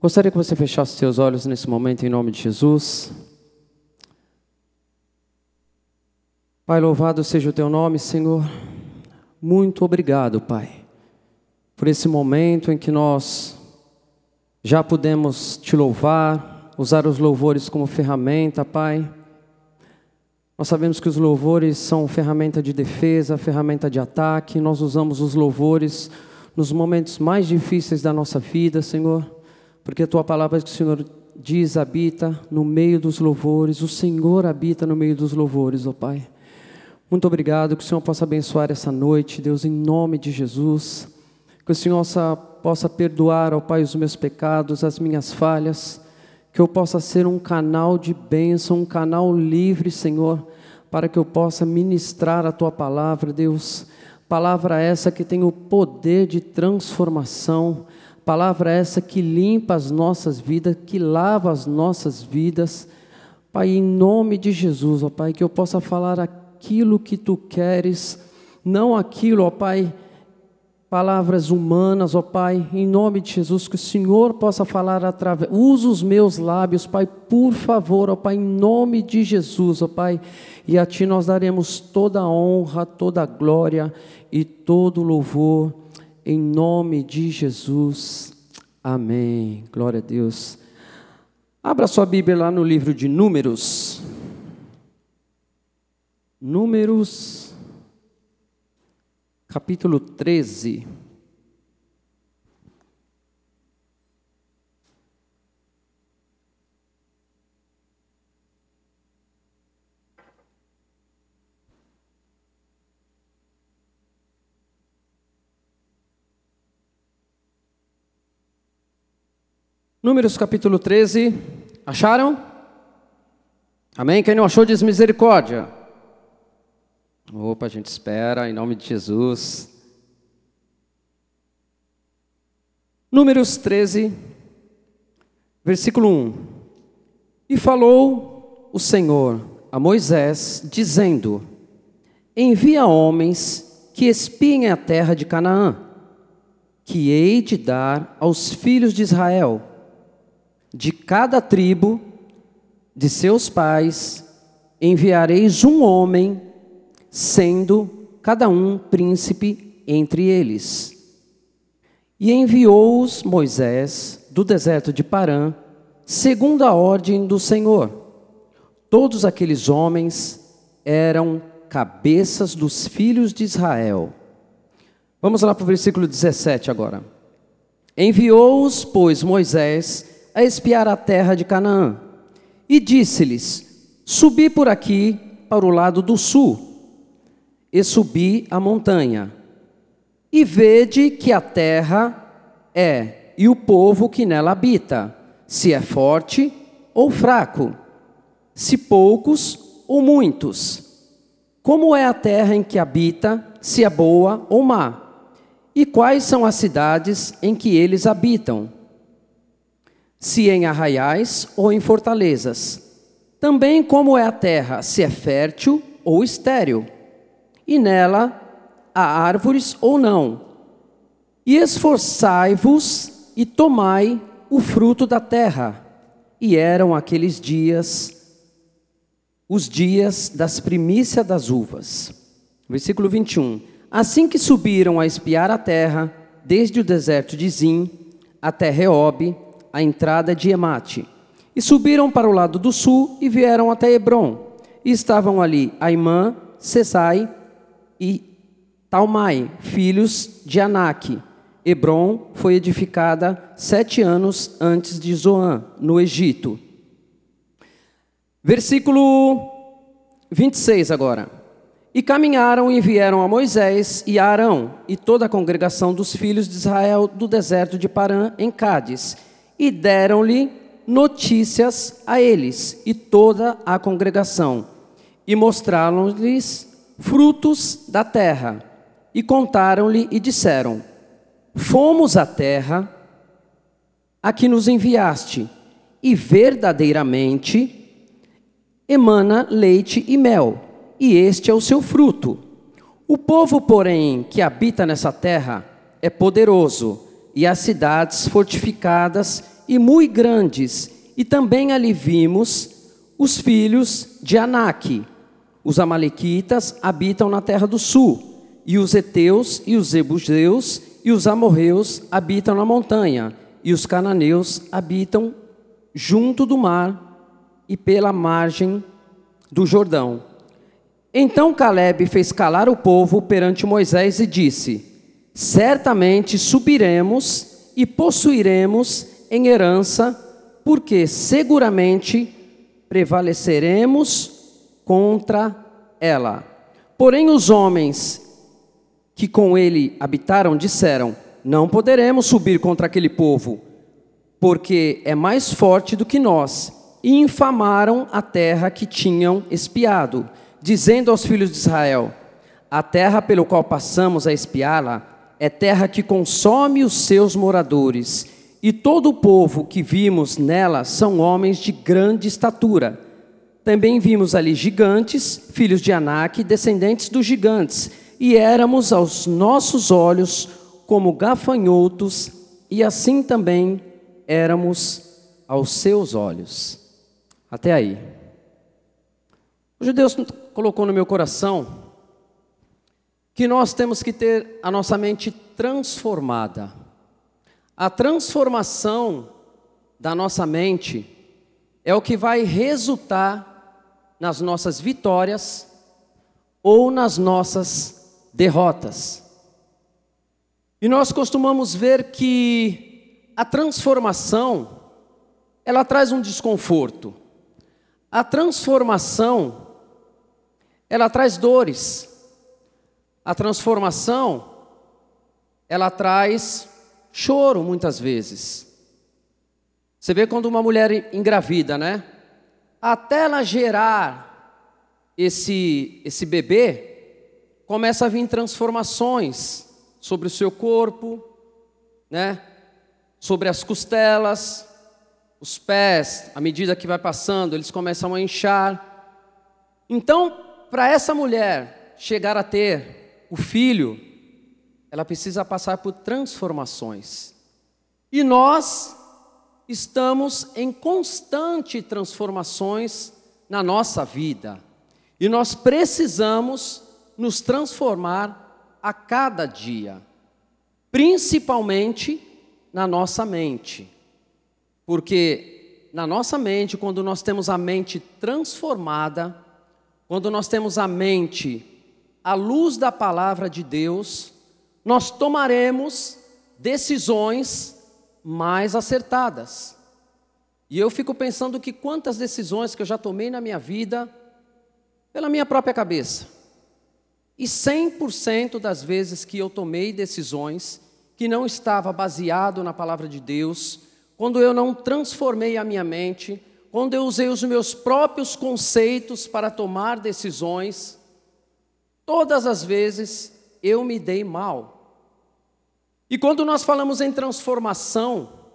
Gostaria que você fechasse seus olhos nesse momento em nome de Jesus. Pai, louvado seja o teu nome, Senhor. Muito obrigado, Pai, por esse momento em que nós já pudemos te louvar, usar os louvores como ferramenta, Pai. Nós sabemos que os louvores são ferramenta de defesa, ferramenta de ataque. Nós usamos os louvores nos momentos mais difíceis da nossa vida, Senhor porque a tua palavra que o Senhor diz habita no meio dos louvores, o Senhor habita no meio dos louvores, ó Pai. Muito obrigado, que o Senhor possa abençoar essa noite, Deus, em nome de Jesus. Que o Senhor possa perdoar, ó Pai, os meus pecados, as minhas falhas. Que eu possa ser um canal de bênção, um canal livre, Senhor, para que eu possa ministrar a tua palavra, Deus. Palavra essa que tem o poder de transformação Palavra essa que limpa as nossas vidas, que lava as nossas vidas. Pai, em nome de Jesus, ó Pai, que eu possa falar aquilo que tu queres, não aquilo, ó Pai, palavras humanas, ó Pai, em nome de Jesus, que o Senhor possa falar através, usa os meus lábios, Pai, por favor, ó Pai, em nome de Jesus, ó Pai, e a Ti nós daremos toda a honra, toda a glória e todo o louvor em nome de Jesus. Amém. Glória a Deus. Abra sua Bíblia lá no livro de Números. Números, capítulo 13. Números capítulo 13. Acharam? Amém? Quem não achou, diz misericórdia. Opa, a gente espera, em nome de Jesus. Números 13, versículo 1. E falou o Senhor a Moisés, dizendo: Envia homens que espiem a terra de Canaã, que hei de dar aos filhos de Israel cada tribo de seus pais enviareis um homem, sendo cada um príncipe entre eles. E enviou-os Moisés do deserto de Parã, segundo a ordem do Senhor. Todos aqueles homens eram cabeças dos filhos de Israel. Vamos lá para o versículo 17 agora. Enviou-os, pois, Moisés a espiar a terra de Canaã. E disse-lhes: Subi por aqui para o lado do sul, e subi a montanha, e vede que a terra é, e o povo que nela habita, se é forte ou fraco, se poucos ou muitos. Como é a terra em que habita, se é boa ou má? E quais são as cidades em que eles habitam? Se em arraiais ou em fortalezas. Também como é a terra, se é fértil ou estéril, e nela há árvores ou não. E esforçai-vos e tomai o fruto da terra. E eram aqueles dias os dias das primícias das uvas. Versículo 21. Assim que subiram a espiar a terra, desde o deserto de Zim até Reobe, a entrada de Emate. E subiram para o lado do sul e vieram até Hebron. E estavam ali Aimã, Sesai e Talmai, filhos de Anak. Hebron foi edificada sete anos antes de Zoan, no Egito. Versículo 26 agora. E caminharam e vieram a Moisés e a Arão e toda a congregação dos filhos de Israel do deserto de Parã, em Cádiz e deram-lhe notícias a eles e toda a congregação, e mostraram-lhes frutos da terra, e contaram-lhe e disseram: Fomos à terra a que nos enviaste, e verdadeiramente emana leite e mel, e este é o seu fruto. O povo, porém, que habita nessa terra é poderoso, e as cidades fortificadas e muito grandes, e também ali vimos os filhos de Anak. Os amalequitas habitam na terra do sul, e os heteus e os ebuseus e os amorreus habitam na montanha, e os cananeus habitam junto do mar e pela margem do Jordão. Então Caleb fez calar o povo perante Moisés e disse: Certamente subiremos e possuiremos em herança, porque seguramente prevaleceremos contra ela. Porém, os homens que com ele habitaram disseram: Não poderemos subir contra aquele povo, porque é mais forte do que nós. E infamaram a terra que tinham espiado dizendo aos filhos de Israel: A terra pelo qual passamos a espiá-la é terra que consome os seus moradores, e todo o povo que vimos nela são homens de grande estatura. Também vimos ali gigantes, filhos de Anak, descendentes dos gigantes, e éramos aos nossos olhos como gafanhotos, e assim também éramos aos seus olhos. Até aí. Hoje Deus colocou no meu coração que nós temos que ter a nossa mente transformada. A transformação da nossa mente é o que vai resultar nas nossas vitórias ou nas nossas derrotas. E nós costumamos ver que a transformação ela traz um desconforto. A transformação ela traz dores. A transformação, ela traz choro muitas vezes. Você vê quando uma mulher engravida, né? Até ela gerar esse, esse bebê, começa a vir transformações sobre o seu corpo, né? Sobre as costelas, os pés, à medida que vai passando, eles começam a inchar. Então, para essa mulher chegar a ter o filho, ela precisa passar por transformações. E nós estamos em constante transformações na nossa vida. E nós precisamos nos transformar a cada dia, principalmente na nossa mente. Porque na nossa mente, quando nós temos a mente transformada, quando nós temos a mente à luz da palavra de Deus, nós tomaremos decisões mais acertadas. E eu fico pensando que quantas decisões que eu já tomei na minha vida pela minha própria cabeça. E 100% das vezes que eu tomei decisões que não estava baseado na palavra de Deus, quando eu não transformei a minha mente, quando eu usei os meus próprios conceitos para tomar decisões, todas as vezes eu me dei mal. E quando nós falamos em transformação,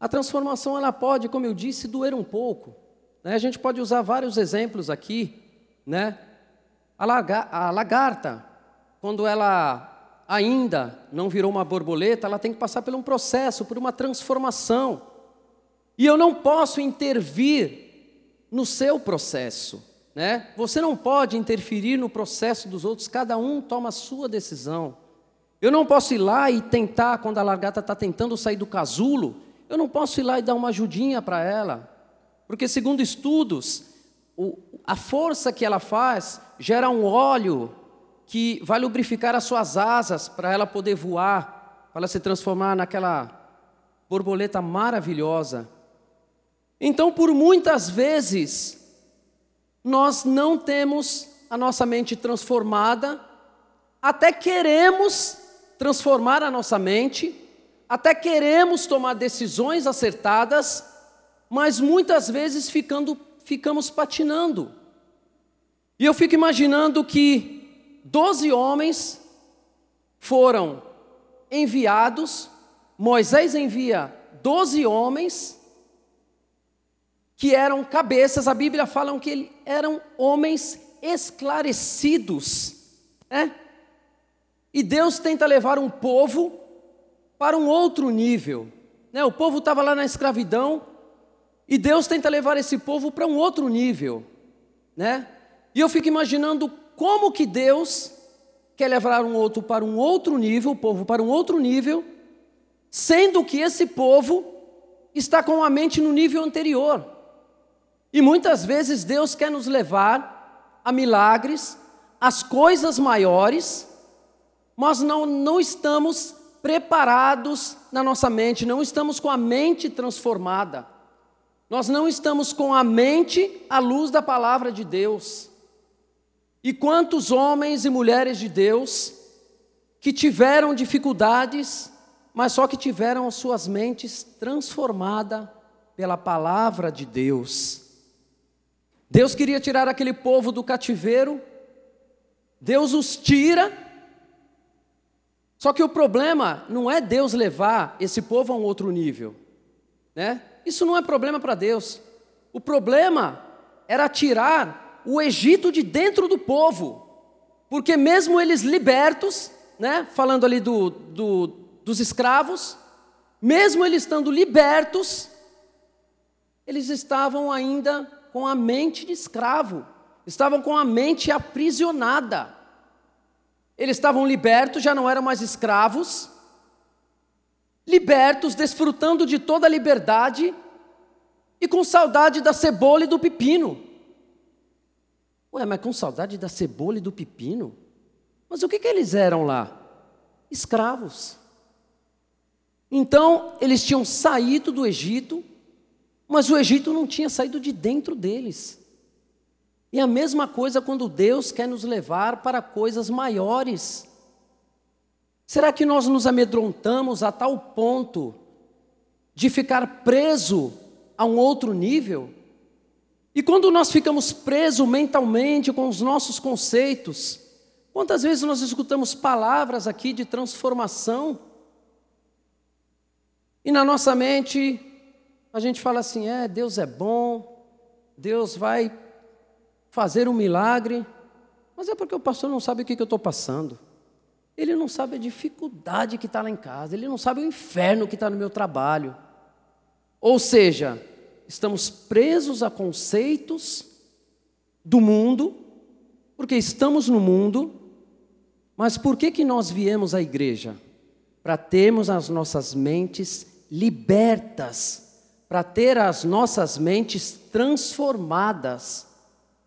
a transformação ela pode, como eu disse, doer um pouco. Né? A gente pode usar vários exemplos aqui, né? A, laga, a lagarta, quando ela ainda não virou uma borboleta, ela tem que passar por um processo, por uma transformação. E eu não posso intervir no seu processo, né? Você não pode interferir no processo dos outros, cada um toma a sua decisão. Eu não posso ir lá e tentar, quando a largata está tentando sair do casulo, eu não posso ir lá e dar uma ajudinha para ela, porque segundo estudos, o, a força que ela faz gera um óleo que vai lubrificar as suas asas para ela poder voar, para ela se transformar naquela borboleta maravilhosa. Então, por muitas vezes, nós não temos a nossa mente transformada, até queremos transformar a nossa mente, até queremos tomar decisões acertadas, mas muitas vezes ficando, ficamos patinando. E eu fico imaginando que doze homens foram enviados, Moisés envia doze homens, que eram cabeças, a Bíblia fala que eram homens esclarecidos. Né? E Deus tenta levar um povo para um outro nível. né? O povo estava lá na escravidão e Deus tenta levar esse povo para um outro nível, né? E eu fico imaginando como que Deus quer levar um outro para um outro nível, o povo para um outro nível, sendo que esse povo está com a mente no nível anterior. E muitas vezes Deus quer nos levar a milagres, as coisas maiores, mas não, não estamos preparados na nossa mente, não estamos com a mente transformada. Nós não estamos com a mente à luz da palavra de Deus. E quantos homens e mulheres de Deus que tiveram dificuldades, mas só que tiveram as suas mentes transformadas pela palavra de Deus. Deus queria tirar aquele povo do cativeiro, Deus os tira, só que o problema não é Deus levar esse povo a um outro nível, né? Isso não é problema para Deus. O problema era tirar o Egito de dentro do povo, porque mesmo eles libertos, né? Falando ali do, do, dos escravos, mesmo eles estando libertos, eles estavam ainda com a mente de escravo, estavam com a mente aprisionada. Eles estavam libertos, já não eram mais escravos, libertos, desfrutando de toda a liberdade e com saudade da cebola e do pepino. Ué, mas com saudade da cebola e do pepino? Mas o que, que eles eram lá? Escravos. Então, eles tinham saído do Egito, mas o Egito não tinha saído de dentro deles. E a mesma coisa quando Deus quer nos levar para coisas maiores. Será que nós nos amedrontamos a tal ponto de ficar preso a um outro nível? E quando nós ficamos presos mentalmente com os nossos conceitos, quantas vezes nós escutamos palavras aqui de transformação? E na nossa mente, a gente fala assim: é, Deus é bom, Deus vai fazer um milagre, mas é porque o pastor não sabe o que eu estou passando. Ele não sabe a dificuldade que está lá em casa, ele não sabe o inferno que está no meu trabalho. Ou seja, estamos presos a conceitos do mundo, porque estamos no mundo, mas por que, que nós viemos à igreja? Para termos as nossas mentes libertas, para ter as nossas mentes transformadas.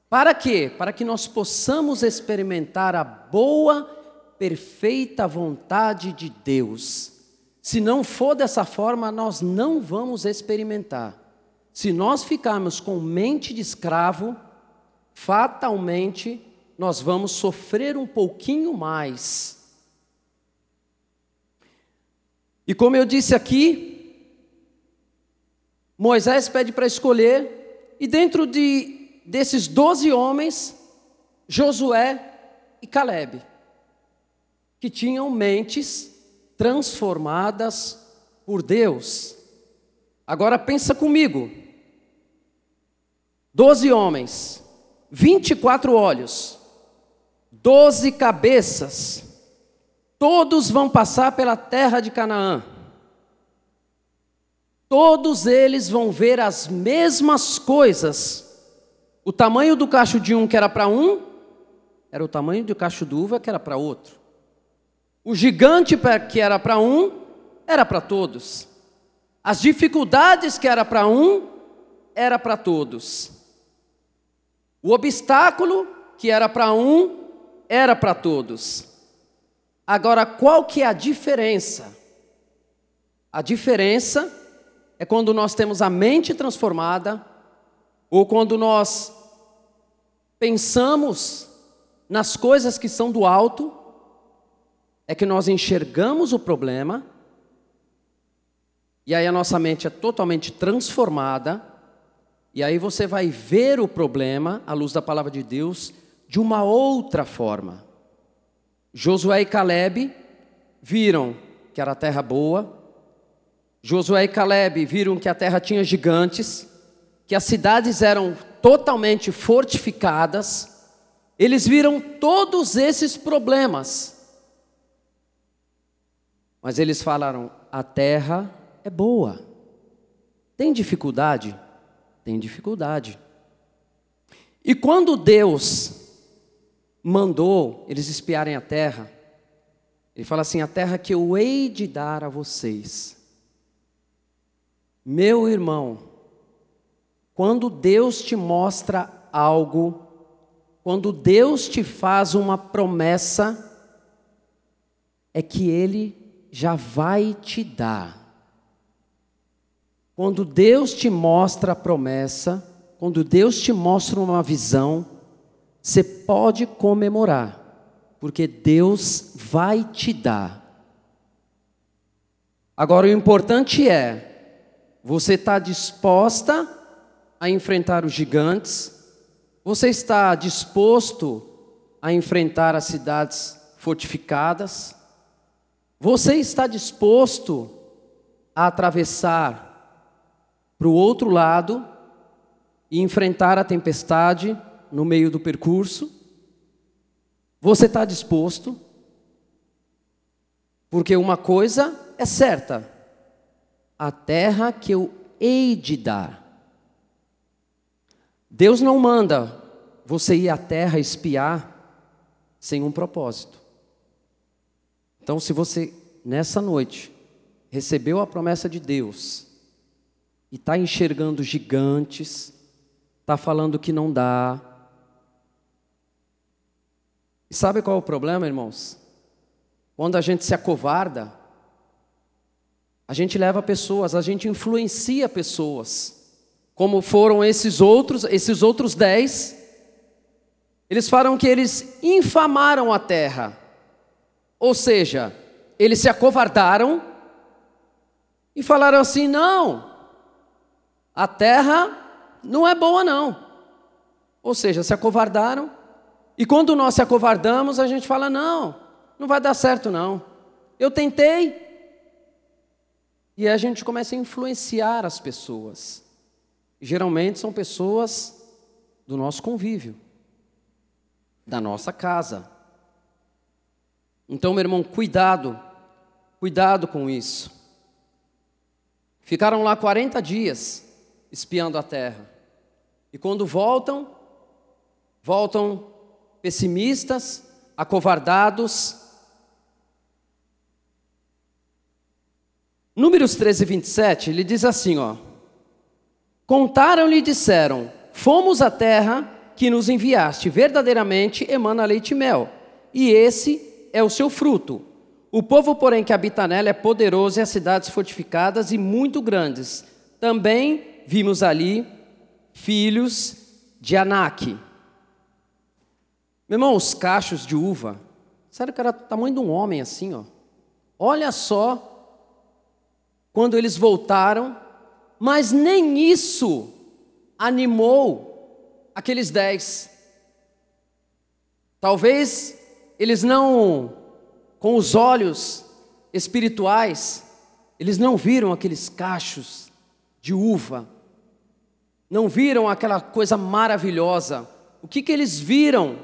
Para quê? Para que nós possamos experimentar a boa, perfeita vontade de Deus. Se não for dessa forma, nós não vamos experimentar. Se nós ficarmos com mente de escravo, fatalmente nós vamos sofrer um pouquinho mais. E como eu disse aqui, Moisés pede para escolher, e dentro de, desses doze homens, Josué e Caleb, que tinham mentes transformadas por Deus. Agora pensa comigo: doze homens, vinte e quatro olhos, doze cabeças, todos vão passar pela terra de Canaã todos eles vão ver as mesmas coisas. O tamanho do cacho de um que era para um, era o tamanho do cacho de uva que era para outro. O gigante que era para um, era para todos. As dificuldades que era para um, era para todos. O obstáculo que era para um, era para todos. Agora, qual que é a diferença? A diferença é quando nós temos a mente transformada, ou quando nós pensamos nas coisas que são do alto, é que nós enxergamos o problema, e aí a nossa mente é totalmente transformada, e aí você vai ver o problema, à luz da palavra de Deus, de uma outra forma. Josué e Caleb viram que era terra boa, Josué e Caleb viram que a terra tinha gigantes, que as cidades eram totalmente fortificadas, eles viram todos esses problemas. Mas eles falaram: a terra é boa. Tem dificuldade? Tem dificuldade. E quando Deus mandou eles espiarem a terra, ele fala assim: a terra que eu hei de dar a vocês. Meu irmão, quando Deus te mostra algo, quando Deus te faz uma promessa, é que Ele já vai te dar. Quando Deus te mostra a promessa, quando Deus te mostra uma visão, você pode comemorar, porque Deus vai te dar. Agora, o importante é, você está disposta a enfrentar os gigantes? Você está disposto a enfrentar as cidades fortificadas? Você está disposto a atravessar para o outro lado e enfrentar a tempestade no meio do percurso? Você está disposto? Porque uma coisa é certa: a terra que eu hei de dar. Deus não manda você ir à terra espiar sem um propósito. Então, se você, nessa noite, recebeu a promessa de Deus e está enxergando gigantes, está falando que não dá. E sabe qual é o problema, irmãos? Quando a gente se acovarda, a gente leva pessoas, a gente influencia pessoas, como foram esses outros, esses outros dez. Eles falam que eles infamaram a terra. Ou seja, eles se acovardaram e falaram assim: não, a terra não é boa, não. Ou seja, se acovardaram. E quando nós se acovardamos, a gente fala: não, não vai dar certo, não. Eu tentei. E a gente começa a influenciar as pessoas. Geralmente são pessoas do nosso convívio, da nossa casa. Então, meu irmão, cuidado, cuidado com isso. Ficaram lá 40 dias espiando a terra. E quando voltam, voltam pessimistas, acovardados. Números 13 e 27, ele diz assim, ó: Contaram-lhe e disseram: Fomos à terra que nos enviaste, verdadeiramente emana leite e mel, e esse é o seu fruto. O povo, porém, que habita nela é poderoso e as cidades fortificadas e muito grandes. Também vimos ali filhos de Anak. Meu irmão, os cachos de uva, sério que era o tamanho de um homem assim, ó. Olha só quando eles voltaram, mas nem isso animou aqueles dez. Talvez eles não, com os olhos espirituais, eles não viram aqueles cachos de uva, não viram aquela coisa maravilhosa. O que, que eles viram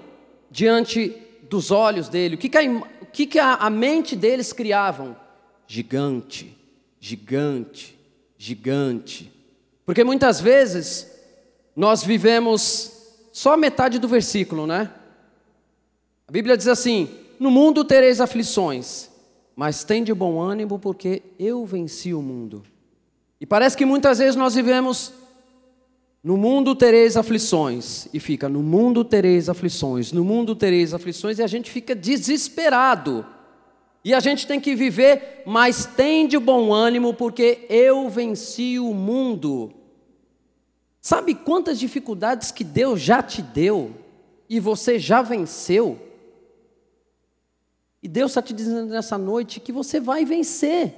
diante dos olhos dele? O que, que, a, o que, que a, a mente deles criavam? Gigante, gigante, gigante. Porque muitas vezes nós vivemos só metade do versículo, né? A Bíblia diz assim: No mundo tereis aflições, mas tem de bom ânimo, porque eu venci o mundo. E parece que muitas vezes nós vivemos no mundo tereis aflições, e fica no mundo tereis aflições, no mundo tereis aflições, e a gente fica desesperado. E a gente tem que viver, mas tem de bom ânimo, porque eu venci o mundo. Sabe quantas dificuldades que Deus já te deu e você já venceu? E Deus está te dizendo nessa noite que você vai vencer.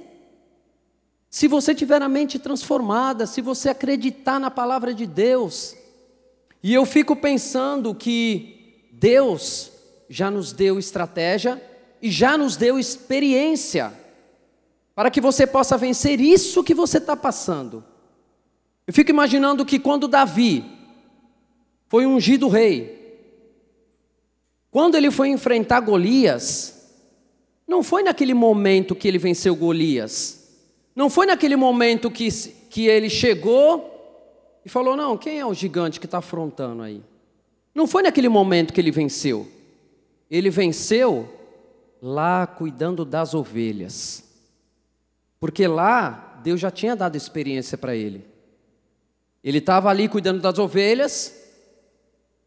Se você tiver a mente transformada, se você acreditar na palavra de Deus. E eu fico pensando que Deus já nos deu estratégia e já nos deu experiência para que você possa vencer isso que você está passando. Eu fico imaginando que quando Davi foi ungido rei, quando ele foi enfrentar Golias, não foi naquele momento que ele venceu Golias, Não foi naquele momento que, que ele chegou e falou: Não, quem é o gigante que está afrontando aí? Não foi naquele momento que ele venceu. Ele venceu lá cuidando das ovelhas. Porque lá Deus já tinha dado experiência para ele. Ele estava ali cuidando das ovelhas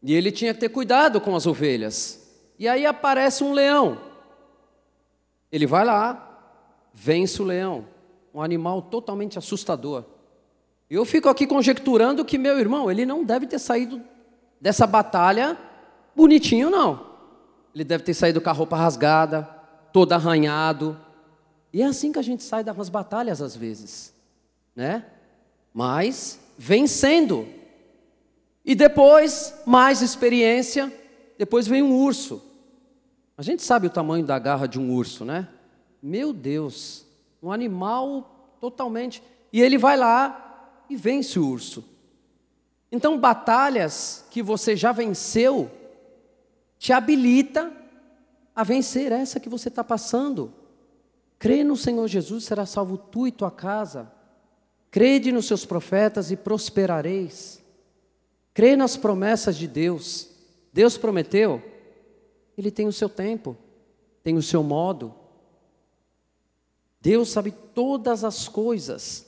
e ele tinha que ter cuidado com as ovelhas. E aí aparece um leão. Ele vai lá, vence o leão, um animal totalmente assustador. Eu fico aqui conjecturando que meu irmão, ele não deve ter saído dessa batalha bonitinho, não. Ele deve ter saído com a roupa rasgada, todo arranhado. E é assim que a gente sai das batalhas às vezes, né? Mas vencendo. E depois, mais experiência, depois vem um urso. A gente sabe o tamanho da garra de um urso, né? Meu Deus, um animal totalmente. E ele vai lá e vence o urso. Então, batalhas que você já venceu, te habilita a vencer essa que você está passando. Crê no Senhor Jesus, será salvo tu e tua casa. Crede nos seus profetas e prosperareis. Crê nas promessas de Deus. Deus prometeu, Ele tem o seu tempo, tem o seu modo. Deus sabe todas as coisas.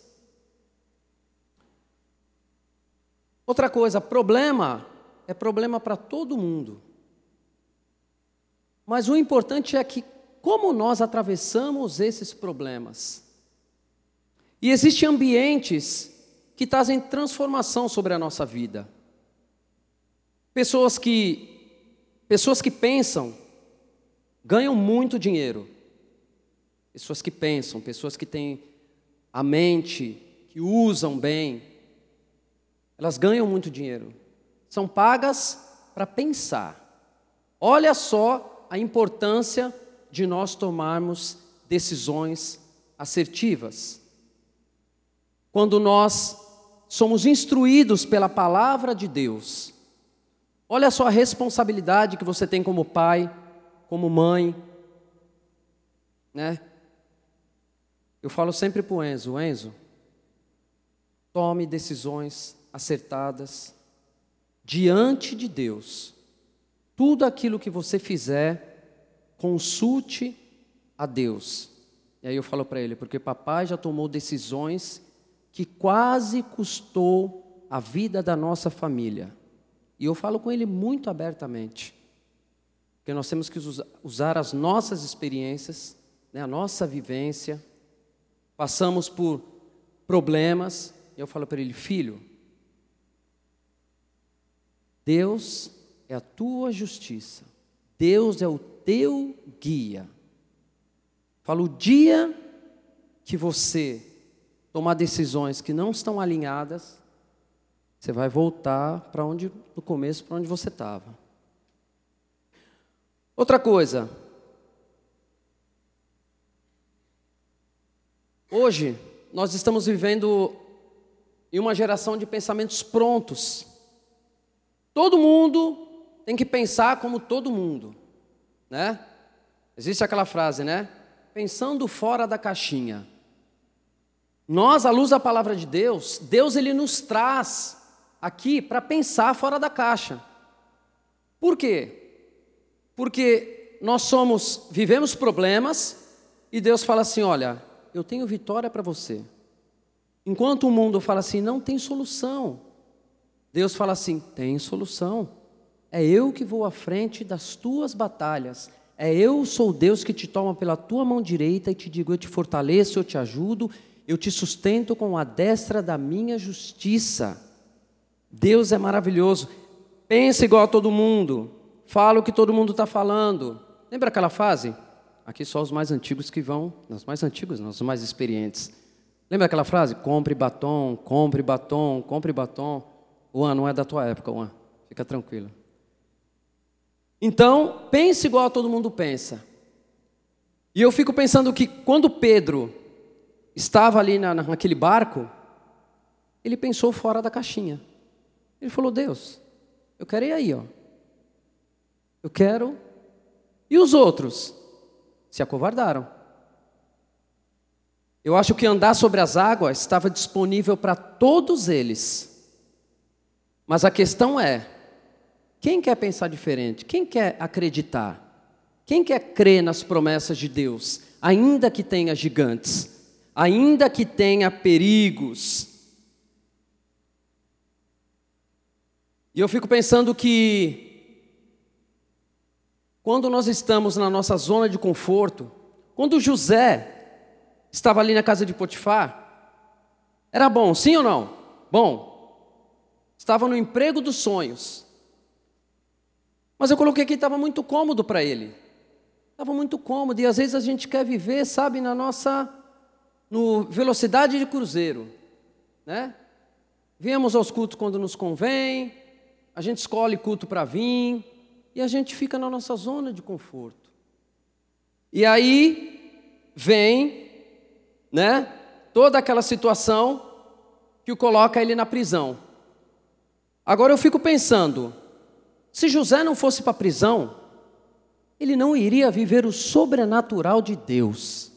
Outra coisa, problema é problema para todo mundo. Mas o importante é que como nós atravessamos esses problemas. E existem ambientes que trazem transformação sobre a nossa vida. Pessoas que pessoas que pensam ganham muito dinheiro. Pessoas que pensam, pessoas que têm a mente, que usam bem, elas ganham muito dinheiro. São pagas para pensar. Olha só a importância de nós tomarmos decisões assertivas. Quando nós somos instruídos pela palavra de Deus, olha só a responsabilidade que você tem como pai, como mãe, né? Eu falo sempre para o Enzo, Enzo, tome decisões acertadas diante de Deus tudo aquilo que você fizer, consulte a Deus. E aí eu falo para ele, porque papai já tomou decisões que quase custou a vida da nossa família. E eu falo com ele muito abertamente. Porque nós temos que usar as nossas experiências, né, a nossa vivência. Passamos por problemas. E eu falo para ele, filho, Deus é a tua justiça. Deus é o teu guia. Fala o dia que você tomar decisões que não estão alinhadas, você vai voltar para onde no começo para onde você estava. Outra coisa. Hoje nós estamos vivendo em uma geração de pensamentos prontos. Todo mundo tem que pensar como todo mundo, né? Existe aquela frase, né? Pensando fora da caixinha. Nós, à luz da palavra de Deus, Deus ele nos traz aqui para pensar fora da caixa. Por quê? Porque nós somos, vivemos problemas e Deus fala assim: olha, eu tenho vitória para você. Enquanto o mundo fala assim, não tem solução. Deus fala assim: tem solução. É eu que vou à frente das tuas batalhas. É eu sou Deus que te toma pela tua mão direita e te digo: eu te fortaleço, eu te ajudo, eu te sustento com a destra da minha justiça. Deus é maravilhoso. Pensa igual a todo mundo. Fala o que todo mundo está falando. Lembra aquela frase? Aqui só os mais antigos que vão, os mais antigos, não, os mais experientes. Lembra aquela frase? Compre batom, compre batom, compre batom. Juan, não é da tua época, Juan. Fica tranquilo. Então, pense igual todo mundo pensa. E eu fico pensando que quando Pedro estava ali na, naquele barco, ele pensou fora da caixinha. Ele falou: Deus, eu quero ir aí, ó. Eu quero. E os outros? Se acovardaram. Eu acho que andar sobre as águas estava disponível para todos eles. Mas a questão é: quem quer pensar diferente? Quem quer acreditar? Quem quer crer nas promessas de Deus, ainda que tenha gigantes, ainda que tenha perigos? E eu fico pensando que, quando nós estamos na nossa zona de conforto, quando José estava ali na casa de Potifar, era bom, sim ou não? Bom. Estava no emprego dos sonhos. Mas eu coloquei que estava muito cômodo para ele. Estava muito cômodo. E às vezes a gente quer viver, sabe, na nossa no velocidade de cruzeiro, né? Viemos aos cultos quando nos convém, a gente escolhe culto para vir e a gente fica na nossa zona de conforto. E aí vem, né, toda aquela situação que o coloca ele na prisão. Agora eu fico pensando, se José não fosse para a prisão, ele não iria viver o sobrenatural de Deus.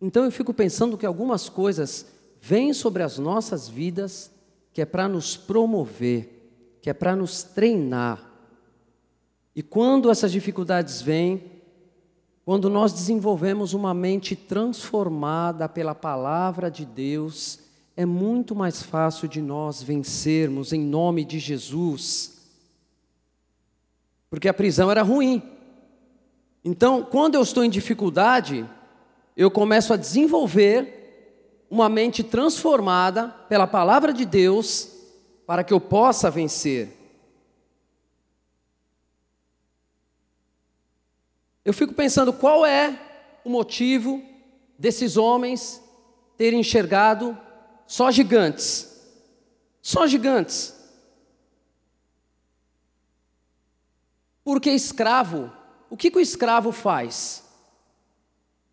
Então eu fico pensando que algumas coisas vêm sobre as nossas vidas que é para nos promover que é para nos treinar. E quando essas dificuldades vêm, quando nós desenvolvemos uma mente transformada pela palavra de Deus, é muito mais fácil de nós vencermos em nome de Jesus. Porque a prisão era ruim. Então, quando eu estou em dificuldade, eu começo a desenvolver uma mente transformada pela palavra de Deus para que eu possa vencer. Eu fico pensando qual é o motivo desses homens terem enxergado só gigantes. Só gigantes. Porque escravo, o que, que o escravo faz?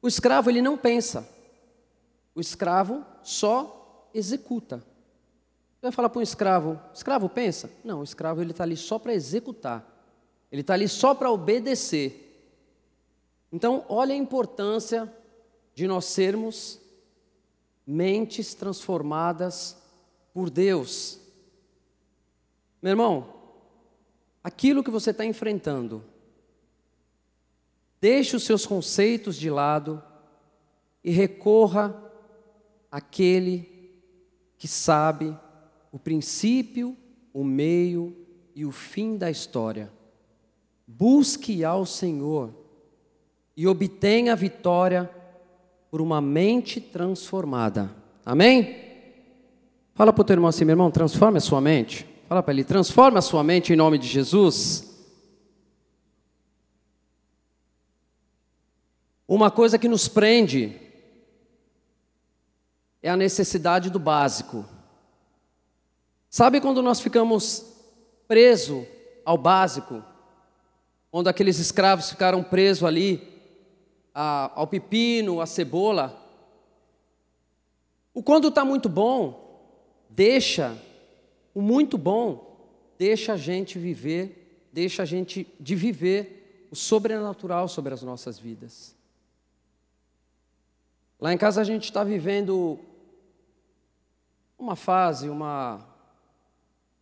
O escravo ele não pensa. O escravo só executa. Você vai falar para um escravo, escravo pensa? Não, o escravo ele está ali só para executar. Ele está ali só para obedecer. Então, olha a importância de nós sermos mentes transformadas por Deus. Meu irmão, aquilo que você está enfrentando, deixe os seus conceitos de lado e recorra àquele que sabe o princípio, o meio e o fim da história. Busque ao Senhor e obtenha a vitória por uma mente transformada. Amém? Fala para o teu irmão assim, meu irmão, transforme a sua mente. Fala para ele, transforme a sua mente em nome de Jesus. Uma coisa que nos prende é a necessidade do básico. Sabe quando nós ficamos presos ao básico? Onde aqueles escravos ficaram presos ali a, ao pepino, à cebola. O quando está muito bom, deixa, o muito bom, deixa a gente viver, deixa a gente de viver o sobrenatural sobre as nossas vidas. Lá em casa a gente está vivendo uma fase, uma,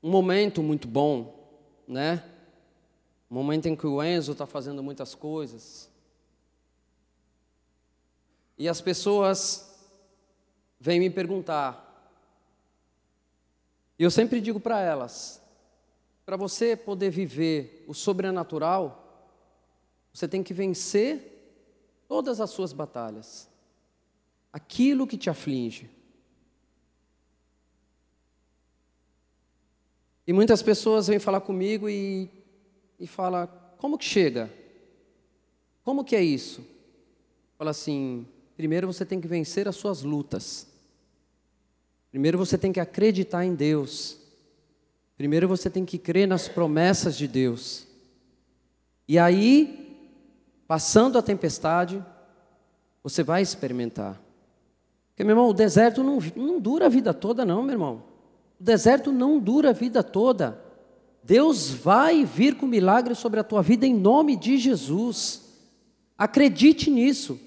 um momento muito bom, né? Um momento em que o Enzo está fazendo muitas coisas. E as pessoas vêm me perguntar. E eu sempre digo para elas: para você poder viver o sobrenatural, você tem que vencer todas as suas batalhas. Aquilo que te aflige. E muitas pessoas vêm falar comigo e, e falam, como que chega? Como que é isso? Fala assim, primeiro você tem que vencer as suas lutas. Primeiro você tem que acreditar em Deus. Primeiro você tem que crer nas promessas de Deus. E aí, passando a tempestade, você vai experimentar. Porque, meu irmão, o deserto não, não dura a vida toda, não, meu irmão. O deserto não dura a vida toda. Deus vai vir com milagres sobre a tua vida em nome de Jesus. Acredite nisso.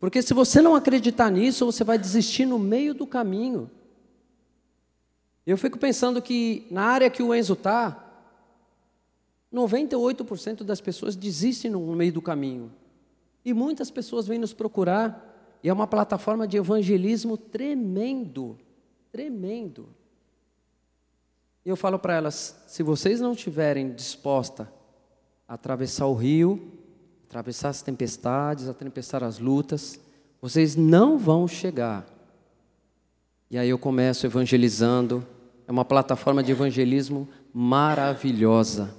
Porque se você não acreditar nisso, você vai desistir no meio do caminho. Eu fico pensando que na área que o Enzo está, 98% das pessoas desistem no meio do caminho. E muitas pessoas vêm nos procurar, e é uma plataforma de evangelismo tremendo, tremendo. E eu falo para elas: se vocês não estiverem dispostas a atravessar o rio, atravessar as tempestades, atravessar as lutas, vocês não vão chegar. E aí eu começo evangelizando, é uma plataforma de evangelismo maravilhosa.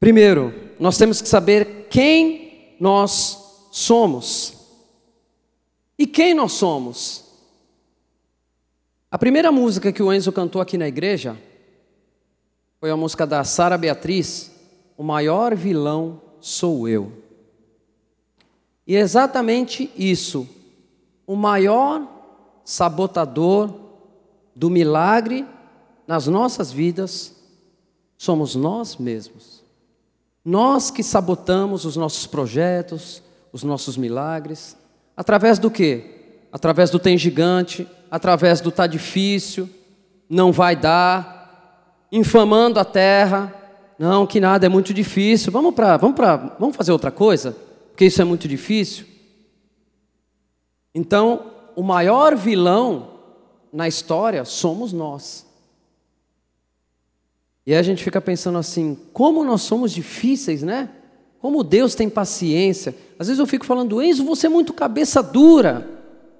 Primeiro, nós temos que saber quem nós somos. E quem nós somos? A primeira música que o Enzo cantou aqui na igreja foi a música da Sara Beatriz, o maior vilão sou eu. E é exatamente isso, o maior sabotador do milagre nas nossas vidas somos nós mesmos. Nós que sabotamos os nossos projetos, os nossos milagres, através do quê? Através do tem gigante, através do tá difícil, não vai dar, infamando a terra, não, que nada é muito difícil. Vamos para, vamos para, vamos fazer outra coisa, porque isso é muito difícil. Então, o maior vilão na história somos nós. E a gente fica pensando assim, como nós somos difíceis, né? Como Deus tem paciência. Às vezes eu fico falando, Enzo, você é muito cabeça dura.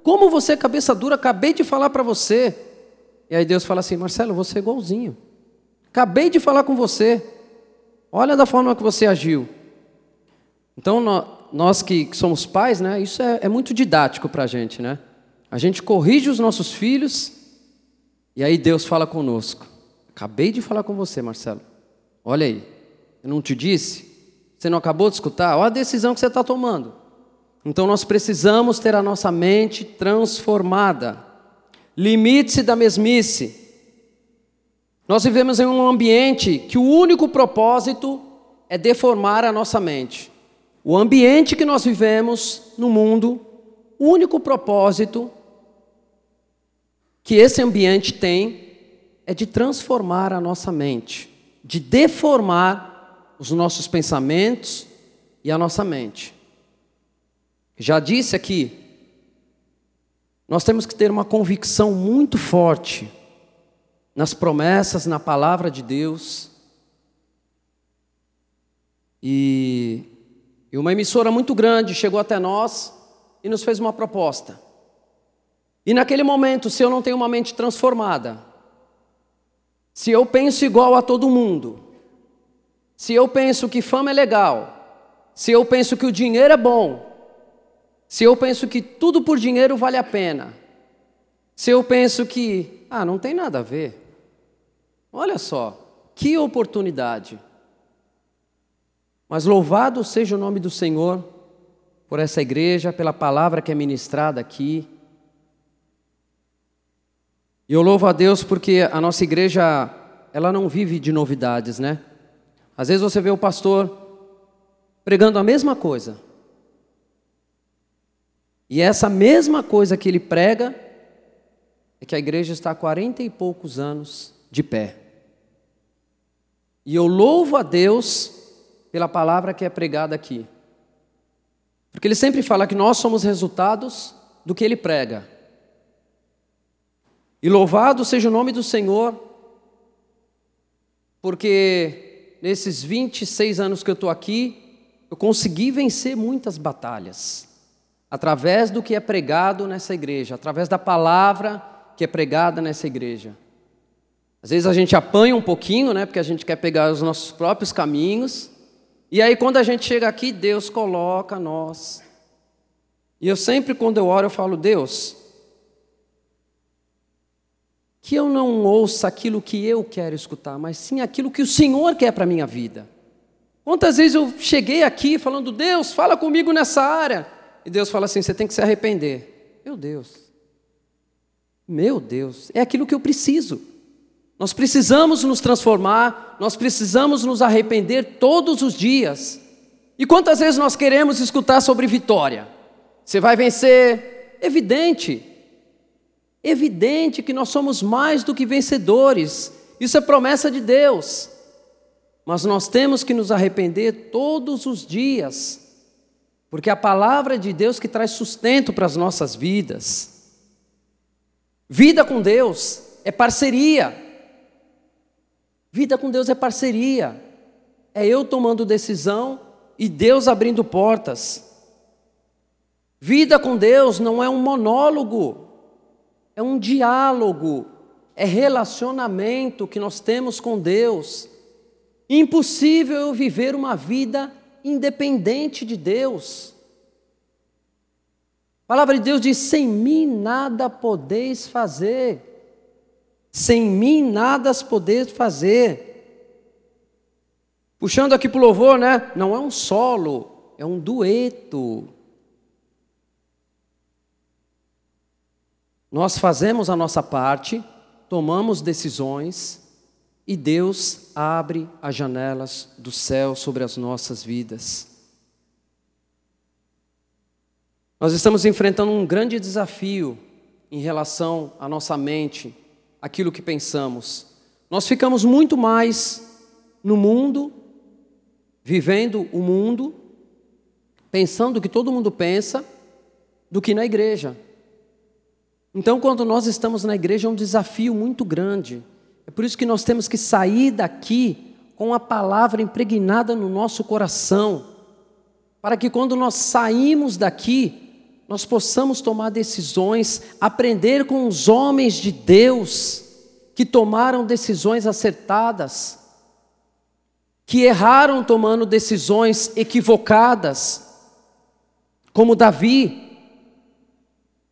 Como você é cabeça dura? Acabei de falar para você. E aí Deus fala assim, Marcelo, você é igualzinho. Acabei de falar com você. Olha da forma que você agiu. Então, nós que somos pais, né, isso é, é muito didático para a gente. Né? A gente corrige os nossos filhos e aí Deus fala conosco. Acabei de falar com você, Marcelo. Olha aí. Eu não te disse? Você não acabou de escutar? Olha a decisão que você está tomando. Então, nós precisamos ter a nossa mente transformada. Limite-se da mesmice. Nós vivemos em um ambiente que o único propósito é deformar a nossa mente. O ambiente que nós vivemos no mundo, o único propósito que esse ambiente tem é de transformar a nossa mente, de deformar os nossos pensamentos e a nossa mente. Já disse aqui, nós temos que ter uma convicção muito forte nas promessas, na palavra de Deus. E, e uma emissora muito grande chegou até nós e nos fez uma proposta. E naquele momento, se eu não tenho uma mente transformada, se eu penso igual a todo mundo, se eu penso que fama é legal, se eu penso que o dinheiro é bom, se eu penso que tudo por dinheiro vale a pena, se eu penso que, ah, não tem nada a ver, Olha só, que oportunidade. Mas louvado seja o nome do Senhor por essa igreja, pela palavra que é ministrada aqui. E eu louvo a Deus porque a nossa igreja, ela não vive de novidades, né? Às vezes você vê o pastor pregando a mesma coisa. E essa mesma coisa que ele prega é que a igreja está há quarenta e poucos anos de pé. E eu louvo a Deus pela palavra que é pregada aqui. Porque ele sempre fala que nós somos resultados do que ele prega. E louvado seja o nome do Senhor, porque nesses 26 anos que eu estou aqui, eu consegui vencer muitas batalhas, através do que é pregado nessa igreja, através da palavra que é pregada nessa igreja. Às vezes a gente apanha um pouquinho, né, porque a gente quer pegar os nossos próprios caminhos. E aí quando a gente chega aqui, Deus coloca nós. E eu sempre quando eu oro eu falo, Deus, que eu não ouça aquilo que eu quero escutar, mas sim aquilo que o Senhor quer para a minha vida. Quantas vezes eu cheguei aqui falando, Deus, fala comigo nessa área. E Deus fala assim: você tem que se arrepender. Meu Deus, meu Deus, é aquilo que eu preciso. Nós precisamos nos transformar, nós precisamos nos arrepender todos os dias. E quantas vezes nós queremos escutar sobre vitória? Você vai vencer? Evidente. Evidente que nós somos mais do que vencedores. Isso é promessa de Deus. Mas nós temos que nos arrepender todos os dias, porque a palavra de Deus que traz sustento para as nossas vidas. Vida com Deus é parceria. Vida com Deus é parceria. É eu tomando decisão e Deus abrindo portas. Vida com Deus não é um monólogo, é um diálogo, é relacionamento que nós temos com Deus. Impossível eu viver uma vida independente de Deus. A palavra de Deus diz: sem mim nada podeis fazer. Sem mim nada podeis fazer. Puxando aqui para o louvor, né? Não é um solo, é um dueto. Nós fazemos a nossa parte, tomamos decisões e Deus abre as janelas do céu sobre as nossas vidas. Nós estamos enfrentando um grande desafio em relação à nossa mente, aquilo que pensamos. Nós ficamos muito mais no mundo, vivendo o mundo, pensando o que todo mundo pensa, do que na igreja. Então, quando nós estamos na igreja, é um desafio muito grande. É por isso que nós temos que sair daqui com a palavra impregnada no nosso coração, para que quando nós saímos daqui, nós possamos tomar decisões, aprender com os homens de Deus que tomaram decisões acertadas, que erraram tomando decisões equivocadas, como Davi,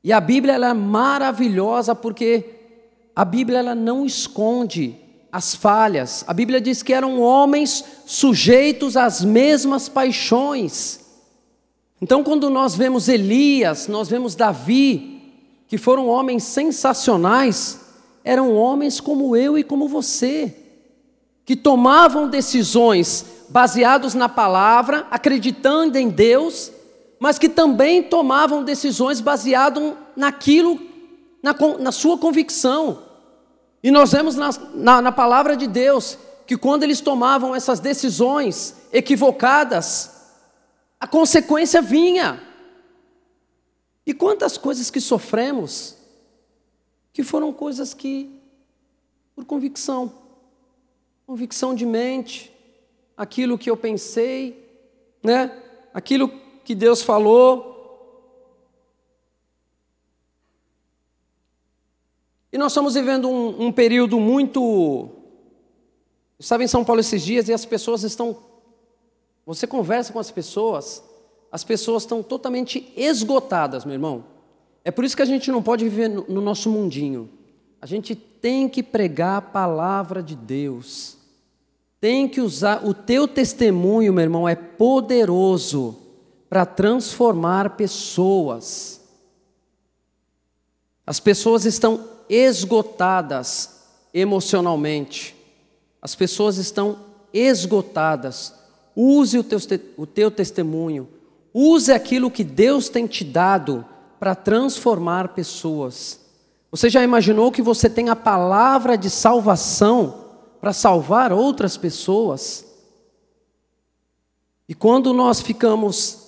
e a Bíblia é maravilhosa porque a Bíblia ela não esconde as falhas. A Bíblia diz que eram homens sujeitos às mesmas paixões. Então, quando nós vemos Elias, nós vemos Davi, que foram homens sensacionais, eram homens como eu e como você, que tomavam decisões baseados na palavra, acreditando em Deus, mas que também tomavam decisões baseadas naquilo, na, na sua convicção. E nós vemos na, na, na palavra de Deus que quando eles tomavam essas decisões equivocadas, a consequência vinha. E quantas coisas que sofremos, que foram coisas que, por convicção, convicção de mente, aquilo que eu pensei, né? aquilo que Deus falou. E nós estamos vivendo um, um período muito. Eu estava em São Paulo esses dias e as pessoas estão. Você conversa com as pessoas, as pessoas estão totalmente esgotadas, meu irmão. É por isso que a gente não pode viver no, no nosso mundinho. A gente tem que pregar a palavra de Deus. Tem que usar. O teu testemunho, meu irmão, é poderoso para transformar pessoas. As pessoas estão esgotadas emocionalmente, as pessoas estão esgotadas. Use o teu, o teu testemunho, use aquilo que Deus tem te dado para transformar pessoas. Você já imaginou que você tem a palavra de salvação para salvar outras pessoas? E quando nós ficamos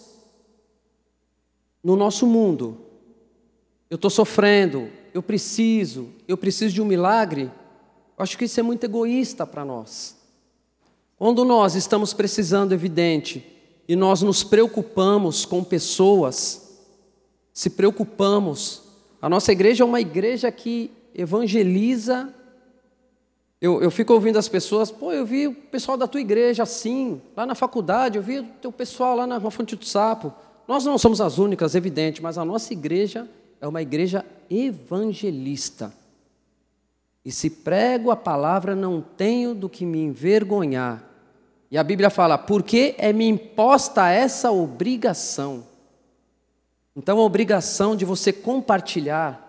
no nosso mundo. Eu estou sofrendo, eu preciso, eu preciso de um milagre. Eu acho que isso é muito egoísta para nós. Quando nós estamos precisando, evidente, e nós nos preocupamos com pessoas, se preocupamos. A nossa igreja é uma igreja que evangeliza. Eu, eu fico ouvindo as pessoas, pô, eu vi o pessoal da tua igreja assim, lá na faculdade, eu vi o teu pessoal lá na Fonte do Sapo. Nós não somos as únicas, evidente, mas a nossa igreja é uma igreja evangelista. E se prego a palavra, não tenho do que me envergonhar. E a Bíblia fala: porque é me imposta essa obrigação. Então, a obrigação de você compartilhar,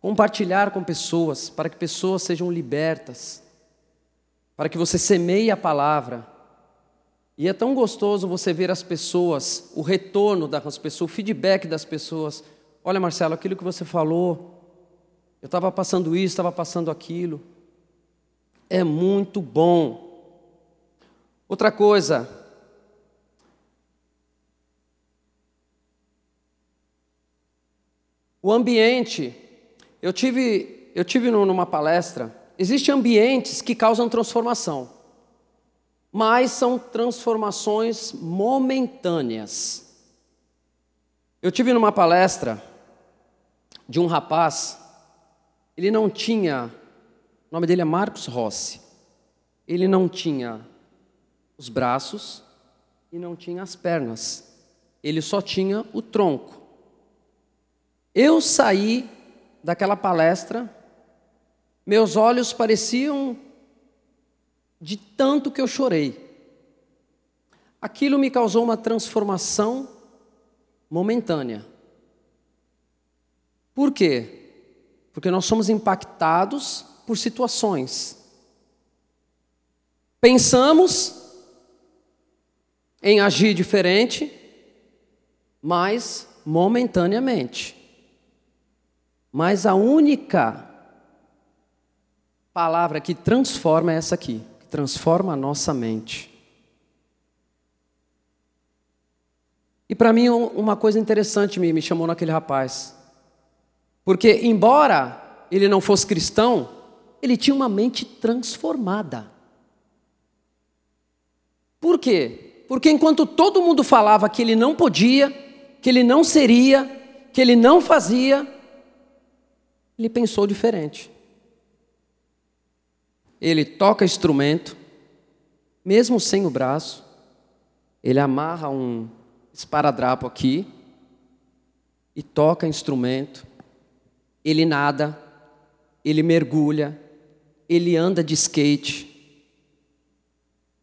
compartilhar com pessoas, para que pessoas sejam libertas, para que você semeie a palavra, E é tão gostoso você ver as pessoas, o retorno das pessoas, o feedback das pessoas. Olha, Marcelo, aquilo que você falou, eu estava passando isso, estava passando aquilo. É muito bom. Outra coisa, o ambiente. Eu tive, eu tive numa palestra. Existem ambientes que causam transformação mas são transformações momentâneas. Eu tive numa palestra de um rapaz, ele não tinha, o nome dele é Marcos Rossi, ele não tinha os braços e não tinha as pernas, ele só tinha o tronco. Eu saí daquela palestra, meus olhos pareciam de tanto que eu chorei. Aquilo me causou uma transformação momentânea. Por quê? Porque nós somos impactados por situações. Pensamos em agir diferente, mas momentaneamente. Mas a única palavra que transforma é essa aqui transforma a nossa mente. E para mim, uma coisa interessante me, me chamou naquele rapaz. Porque, embora ele não fosse cristão, ele tinha uma mente transformada. Por quê? Porque enquanto todo mundo falava que ele não podia, que ele não seria, que ele não fazia, ele pensou diferente. Ele toca instrumento, mesmo sem o braço, ele amarra um esparadrapo aqui e toca instrumento, ele nada, ele mergulha, ele anda de skate,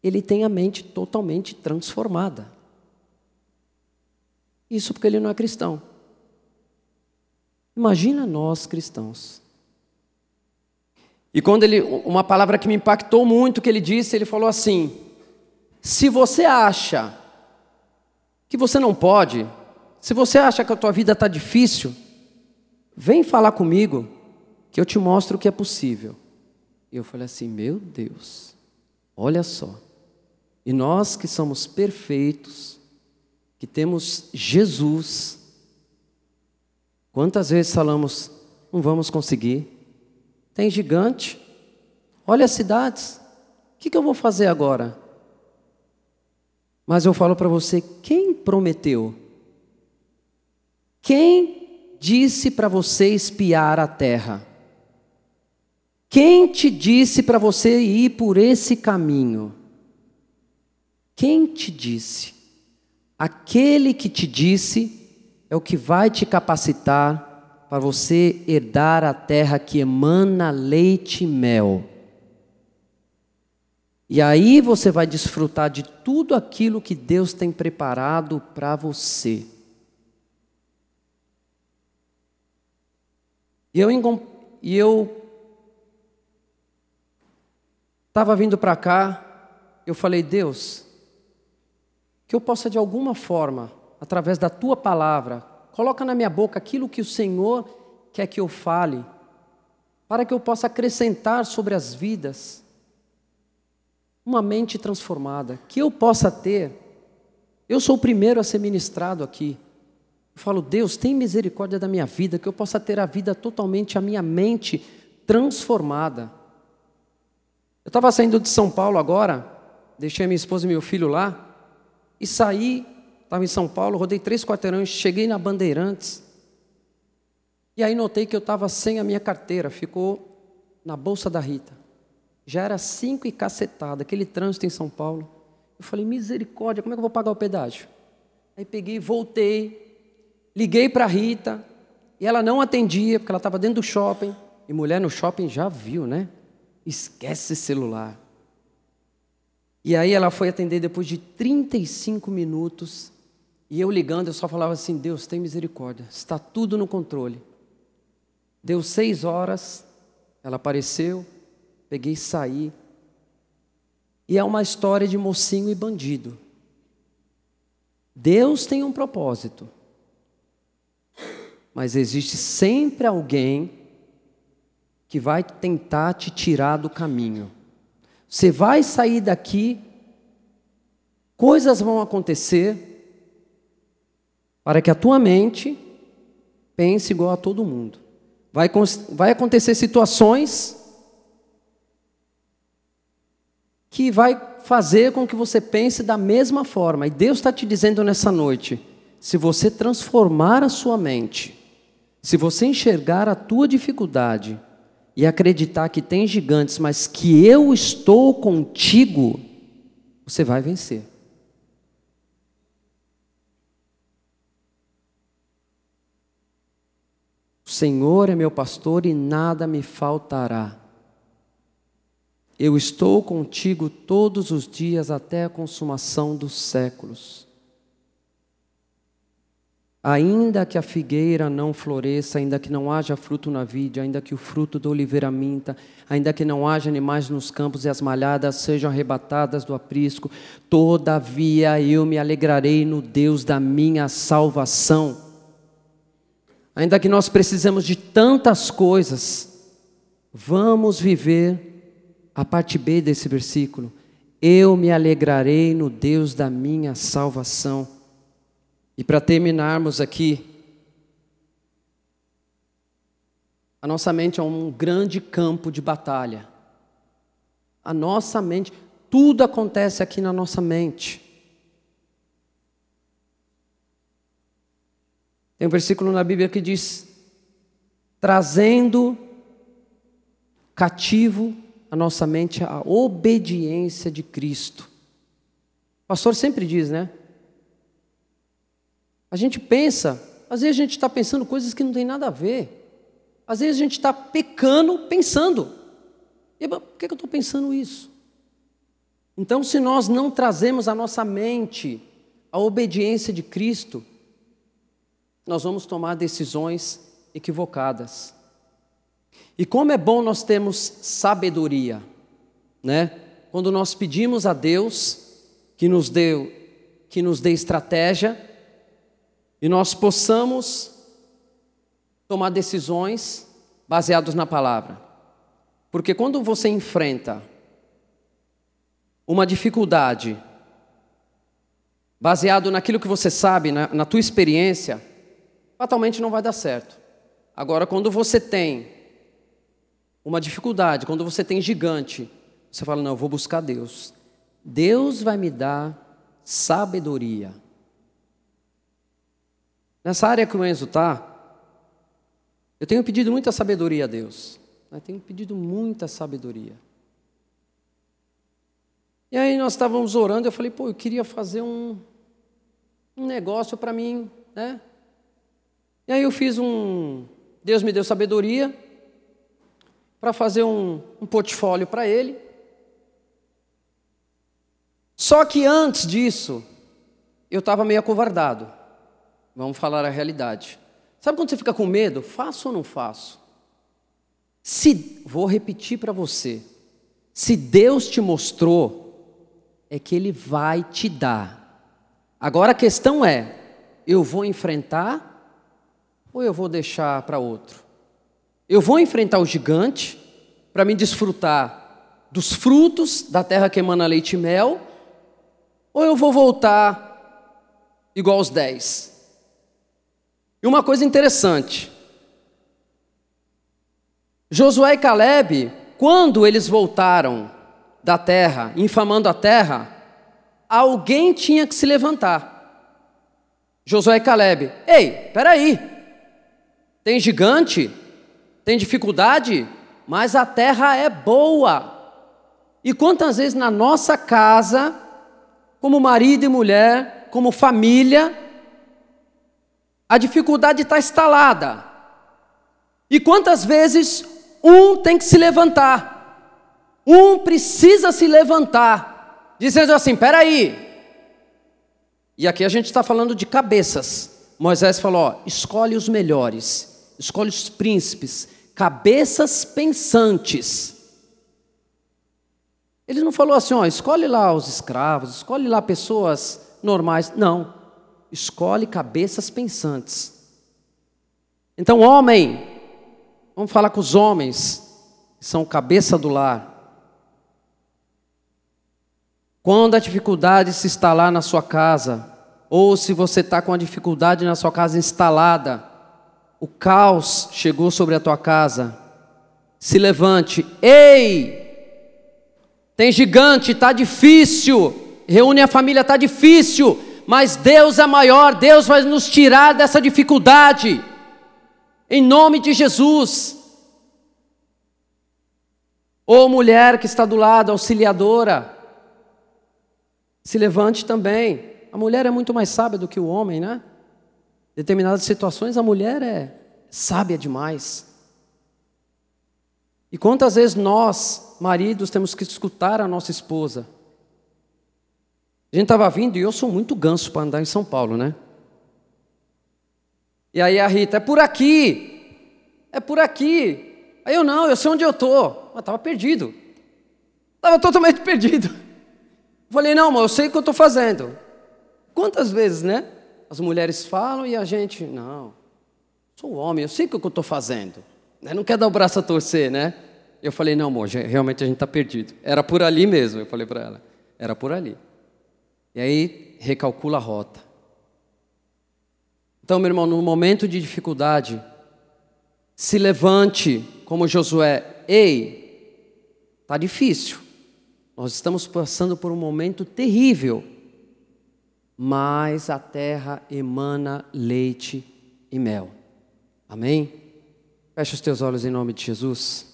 ele tem a mente totalmente transformada. Isso porque ele não é cristão. Imagina nós cristãos. E quando ele, uma palavra que me impactou muito que ele disse, ele falou assim: se você acha que você não pode, se você acha que a tua vida está difícil, vem falar comigo que eu te mostro o que é possível. E eu falei assim: meu Deus, olha só. E nós que somos perfeitos, que temos Jesus, quantas vezes falamos, não vamos conseguir, tem gigante. Olha as cidades. O que, que eu vou fazer agora? Mas eu falo para você: quem prometeu? Quem disse para você espiar a terra? Quem te disse para você ir por esse caminho? Quem te disse? Aquele que te disse é o que vai te capacitar para você herdar a terra que emana leite e mel. E aí você vai desfrutar de tudo aquilo que Deus tem preparado para você. E eu e eu estava vindo para cá, eu falei, Deus, que eu possa de alguma forma, através da tua palavra, Coloca na minha boca aquilo que o Senhor quer que eu fale, para que eu possa acrescentar sobre as vidas uma mente transformada, que eu possa ter. Eu sou o primeiro a ser ministrado aqui. Eu falo, Deus, tem misericórdia da minha vida, que eu possa ter a vida totalmente, a minha mente transformada. Eu estava saindo de São Paulo agora, deixei minha esposa e meu filho lá, e saí Estava em São Paulo, rodei três quarteirões, cheguei na Bandeirantes. E aí notei que eu estava sem a minha carteira, ficou na bolsa da Rita. Já era cinco e cacetada, aquele trânsito em São Paulo. Eu falei, misericórdia, como é que eu vou pagar o pedágio? Aí peguei, voltei, liguei para a Rita, e ela não atendia, porque ela estava dentro do shopping. E mulher no shopping já viu, né? Esquece celular. E aí ela foi atender depois de 35 minutos. E eu ligando, eu só falava assim: Deus, tem misericórdia, está tudo no controle. Deu seis horas, ela apareceu, peguei e saí. E é uma história de mocinho e bandido. Deus tem um propósito, mas existe sempre alguém que vai tentar te tirar do caminho. Você vai sair daqui, coisas vão acontecer, para que a tua mente pense igual a todo mundo. Vai, vai acontecer situações que vai fazer com que você pense da mesma forma. E Deus está te dizendo nessa noite: se você transformar a sua mente, se você enxergar a tua dificuldade e acreditar que tem gigantes, mas que eu estou contigo, você vai vencer. O Senhor é meu pastor e nada me faltará. Eu estou contigo todos os dias até a consumação dos séculos. Ainda que a figueira não floresça, ainda que não haja fruto na vide, ainda que o fruto da oliveira minta, ainda que não haja animais nos campos e as malhadas sejam arrebatadas do aprisco, todavia eu me alegrarei no Deus da minha salvação. Ainda que nós precisemos de tantas coisas, vamos viver a parte B desse versículo: Eu me alegrarei no Deus da minha salvação. E para terminarmos aqui, a nossa mente é um grande campo de batalha. A nossa mente, tudo acontece aqui na nossa mente. Tem um versículo na Bíblia que diz: trazendo cativo a nossa mente à obediência de Cristo. O pastor sempre diz, né? A gente pensa, às vezes a gente está pensando coisas que não tem nada a ver. Às vezes a gente está pecando pensando. E por que eu estou pensando isso? Então, se nós não trazemos a nossa mente à obediência de Cristo, nós vamos tomar decisões equivocadas. E como é bom nós termos sabedoria, né? Quando nós pedimos a Deus que nos dê, que nos dê estratégia e nós possamos tomar decisões baseadas na palavra. Porque quando você enfrenta uma dificuldade baseado naquilo que você sabe, na, na tua experiência, fatalmente não vai dar certo. Agora, quando você tem uma dificuldade, quando você tem gigante, você fala: Não, eu vou buscar Deus. Deus vai me dar sabedoria. Nessa área que o Enzo está, eu tenho pedido muita sabedoria a Deus. Eu né? tenho pedido muita sabedoria. E aí nós estávamos orando, eu falei, pô, eu queria fazer um, um negócio para mim, né? E aí eu fiz um. Deus me deu sabedoria, para fazer um, um portfólio para ele. Só que antes disso, eu estava meio acovardado. Vamos falar a realidade. Sabe quando você fica com medo? Faço ou não faço? Se, vou repetir para você. Se Deus te mostrou, é que Ele vai te dar. Agora a questão é: eu vou enfrentar ou eu vou deixar para outro? Eu vou enfrentar o gigante para me desfrutar dos frutos da terra que emana leite e mel, ou eu vou voltar igual aos dez? E uma coisa interessante: Josué e Caleb, quando eles voltaram da terra, infamando a terra, alguém tinha que se levantar. Josué e Caleb, ei, peraí, tem gigante? tem dificuldade, mas a terra é boa. E quantas vezes na nossa casa, como marido e mulher, como família, a dificuldade está instalada. E quantas vezes um tem que se levantar, um precisa se levantar, dizendo assim: peraí. E aqui a gente está falando de cabeças. Moisés falou: ó, escolhe os melhores, escolhe os príncipes, cabeças pensantes. Ele não falou assim, ó, escolhe lá os escravos, escolhe lá pessoas normais. Não. Escolhe cabeças pensantes. Então, homem, vamos falar com os homens, que são cabeça do lar. Quando a dificuldade se instalar na sua casa, ou se você está com a dificuldade na sua casa instalada, o caos chegou sobre a tua casa, se levante, ei! Tem gigante, está difícil, reúne a família, está difícil, mas Deus é maior, Deus vai nos tirar dessa dificuldade, em nome de Jesus. Ou mulher que está do lado, auxiliadora, se levante também. A mulher é muito mais sábia do que o homem, né? Em determinadas situações a mulher é sábia demais. E quantas vezes nós, maridos, temos que escutar a nossa esposa? A gente estava vindo e eu sou muito ganso para andar em São Paulo, né? E aí a Rita, é por aqui, é por aqui. Aí eu não, eu sei onde eu estou. Mas estava perdido. Estava totalmente perdido. Falei, não, mas eu sei o que eu estou fazendo. Quantas vezes, né? As mulheres falam e a gente, não, sou homem, eu sei o que eu estou fazendo. Né? Não quer dar o braço a torcer, né? Eu falei, não, amor, realmente a gente está perdido. Era por ali mesmo, eu falei para ela. Era por ali. E aí, recalcula a rota. Então, meu irmão, no momento de dificuldade, se levante como Josué. Ei, está difícil. Nós estamos passando por um momento terrível. Mas a terra emana leite e mel. Amém? Feche os teus olhos em nome de Jesus.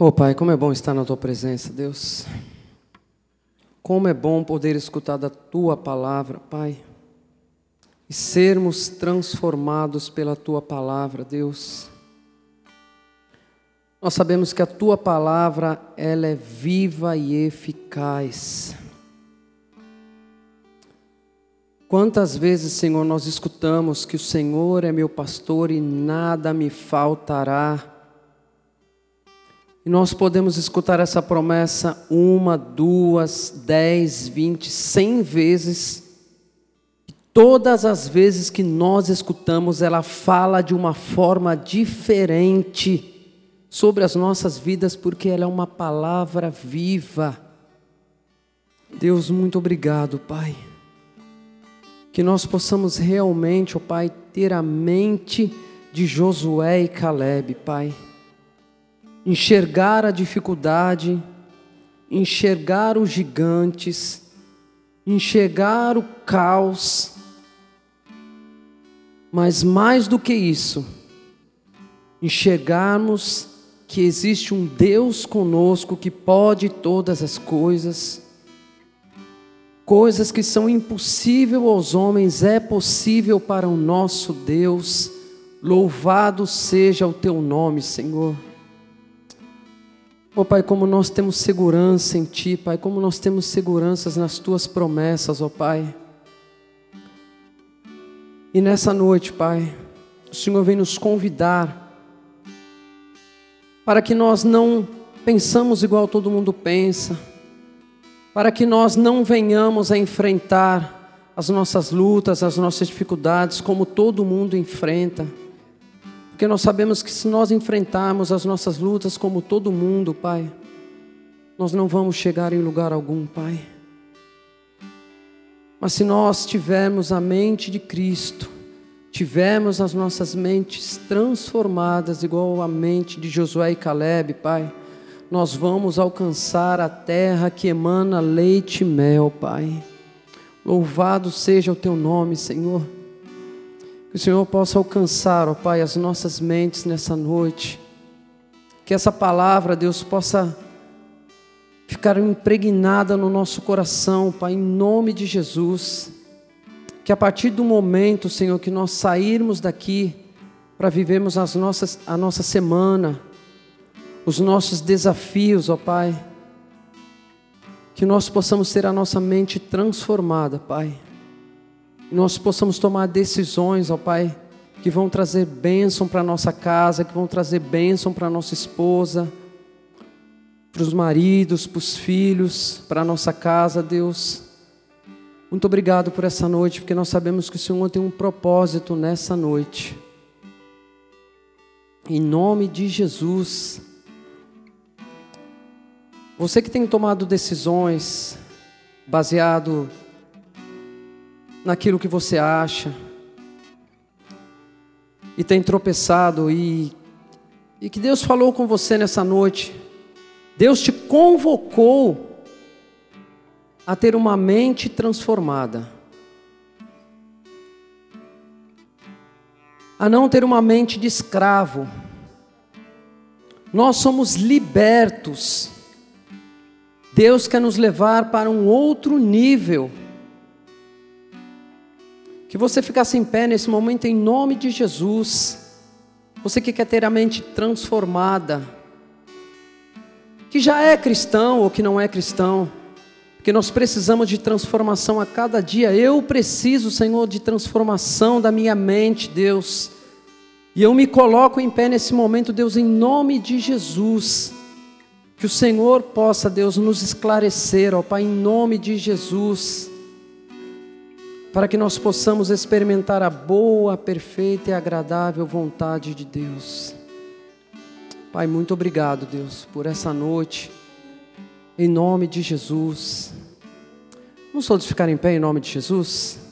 Oh Pai, como é bom estar na Tua presença, Deus. Como é bom poder escutar da Tua palavra, Pai. E sermos transformados pela Tua palavra, Deus. Nós sabemos que a Tua palavra, ela é viva e eficaz. Quantas vezes, Senhor, nós escutamos que o Senhor é meu pastor e nada me faltará. E nós podemos escutar essa promessa uma, duas, dez, vinte, cem vezes. Todas as vezes que nós escutamos, ela fala de uma forma diferente sobre as nossas vidas, porque ela é uma palavra viva. Deus, muito obrigado, Pai. Que nós possamos realmente, ó oh Pai, ter a mente de Josué e Caleb, Pai enxergar a dificuldade, enxergar os gigantes, enxergar o caos, mas mais do que isso, enxergarmos que existe um Deus conosco que pode todas as coisas, coisas que são impossíveis aos homens, é possível para o nosso Deus. Louvado seja o teu nome, Senhor. Oh, Pai, como nós temos segurança em Ti, Pai, como nós temos seguranças nas Tuas promessas, ó oh, Pai. E nessa noite, Pai, o Senhor vem nos convidar para que nós não pensamos igual todo mundo pensa, para que nós não venhamos a enfrentar as nossas lutas, as nossas dificuldades como todo mundo enfrenta. Porque nós sabemos que se nós enfrentarmos as nossas lutas como todo mundo, Pai, nós não vamos chegar em lugar algum, Pai. Mas se nós tivermos a mente de Cristo, tivermos as nossas mentes transformadas, igual a mente de Josué e Caleb, Pai, nós vamos alcançar a terra que emana leite e mel, Pai. Louvado seja o teu nome, Senhor. Que o Senhor possa alcançar, ó Pai, as nossas mentes nessa noite. Que essa palavra, Deus, possa ficar impregnada no nosso coração, Pai, em nome de Jesus. Que a partir do momento, Senhor, que nós sairmos daqui para vivermos as nossas, a nossa semana, os nossos desafios, ó Pai, que nós possamos ter a nossa mente transformada, Pai Nós possamos tomar decisões, ó Pai, que vão trazer bênção para a nossa casa, que vão trazer bênção para a nossa esposa, para os maridos, para os filhos, para a nossa casa, Deus. Muito obrigado por essa noite, porque nós sabemos que o Senhor tem um propósito nessa noite. Em nome de Jesus. Você que tem tomado decisões baseado naquilo que você acha e tem tropeçado e e que Deus falou com você nessa noite. Deus te convocou a ter uma mente transformada. A não ter uma mente de escravo. Nós somos libertos Deus quer nos levar para um outro nível. Que você ficasse em pé nesse momento em nome de Jesus. Você que quer ter a mente transformada, que já é cristão ou que não é cristão, porque nós precisamos de transformação a cada dia. Eu preciso, Senhor, de transformação da minha mente, Deus. E eu me coloco em pé nesse momento, Deus, em nome de Jesus. Que o Senhor possa, Deus, nos esclarecer, ó Pai, em nome de Jesus, para que nós possamos experimentar a boa, perfeita e agradável vontade de Deus. Pai, muito obrigado, Deus, por essa noite, em nome de Jesus. Vamos todos ficar em pé em nome de Jesus?